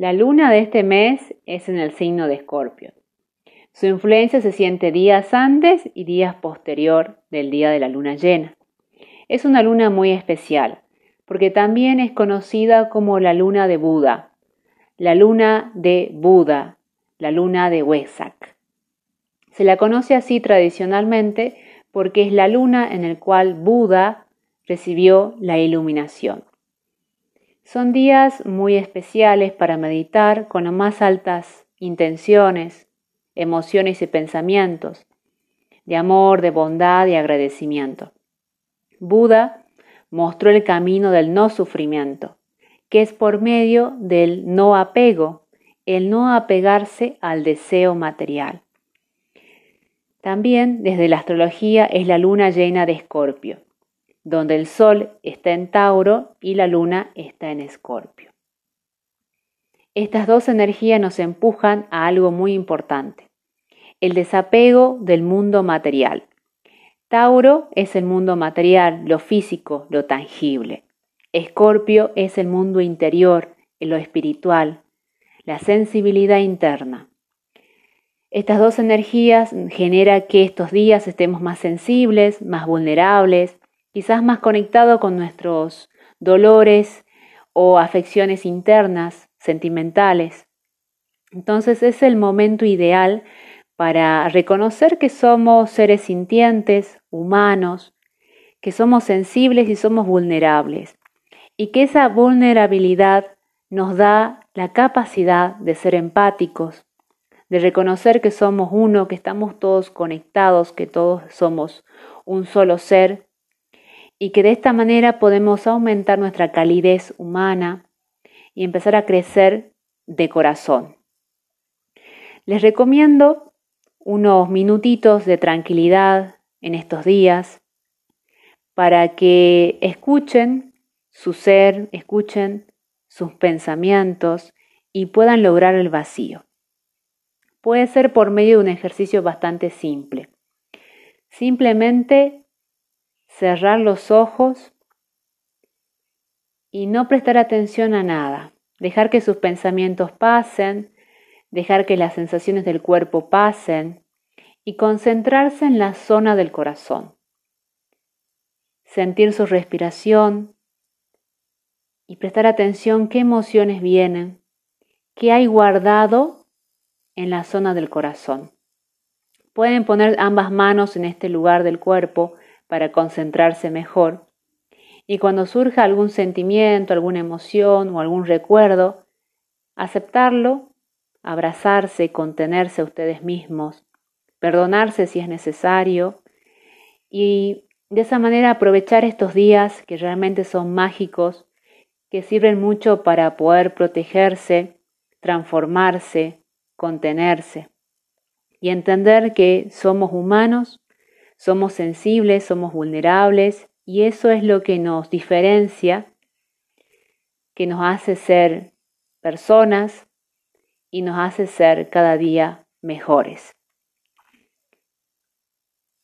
La luna de este mes es en el signo de Escorpio. Su influencia se siente días antes y días posterior del día de la luna llena. Es una luna muy especial, porque también es conocida como la luna de Buda, la luna de Buda, la luna de Wesak. Se la conoce así tradicionalmente porque es la luna en la cual Buda recibió la iluminación. Son días muy especiales para meditar con las más altas intenciones, emociones y pensamientos, de amor, de bondad y agradecimiento. Buda mostró el camino del no sufrimiento, que es por medio del no apego, el no apegarse al deseo material. También desde la astrología es la luna llena de Escorpio, donde el Sol está en Tauro y la luna está en Escorpio. Estas dos energías nos empujan a algo muy importante, el desapego del mundo material. Tauro es el mundo material, lo físico, lo tangible. Escorpio es el mundo interior, lo espiritual, la sensibilidad interna. Estas dos energías generan que estos días estemos más sensibles, más vulnerables, quizás más conectados con nuestros dolores o afecciones internas, sentimentales. Entonces es el momento ideal para reconocer que somos seres sintientes, humanos, que somos sensibles y somos vulnerables, y que esa vulnerabilidad nos da la capacidad de ser empáticos, de reconocer que somos uno, que estamos todos conectados, que todos somos un solo ser y que de esta manera podemos aumentar nuestra calidez humana y empezar a crecer de corazón. Les recomiendo unos minutitos de tranquilidad en estos días para que escuchen su ser, escuchen sus pensamientos y puedan lograr el vacío. Puede ser por medio de un ejercicio bastante simple. Simplemente cerrar los ojos y no prestar atención a nada. Dejar que sus pensamientos pasen, dejar que las sensaciones del cuerpo pasen y concentrarse en la zona del corazón. Sentir su respiración y prestar atención qué emociones vienen, qué hay guardado en la zona del corazón. Pueden poner ambas manos en este lugar del cuerpo para concentrarse mejor. Y cuando surja algún sentimiento, alguna emoción o algún recuerdo, aceptarlo, abrazarse, contenerse a ustedes mismos, perdonarse si es necesario y de esa manera aprovechar estos días que realmente son mágicos, que sirven mucho para poder protegerse, transformarse, contenerse y entender que somos humanos, somos sensibles, somos vulnerables y eso es lo que nos diferencia, que nos hace ser personas y nos hace ser cada día mejores.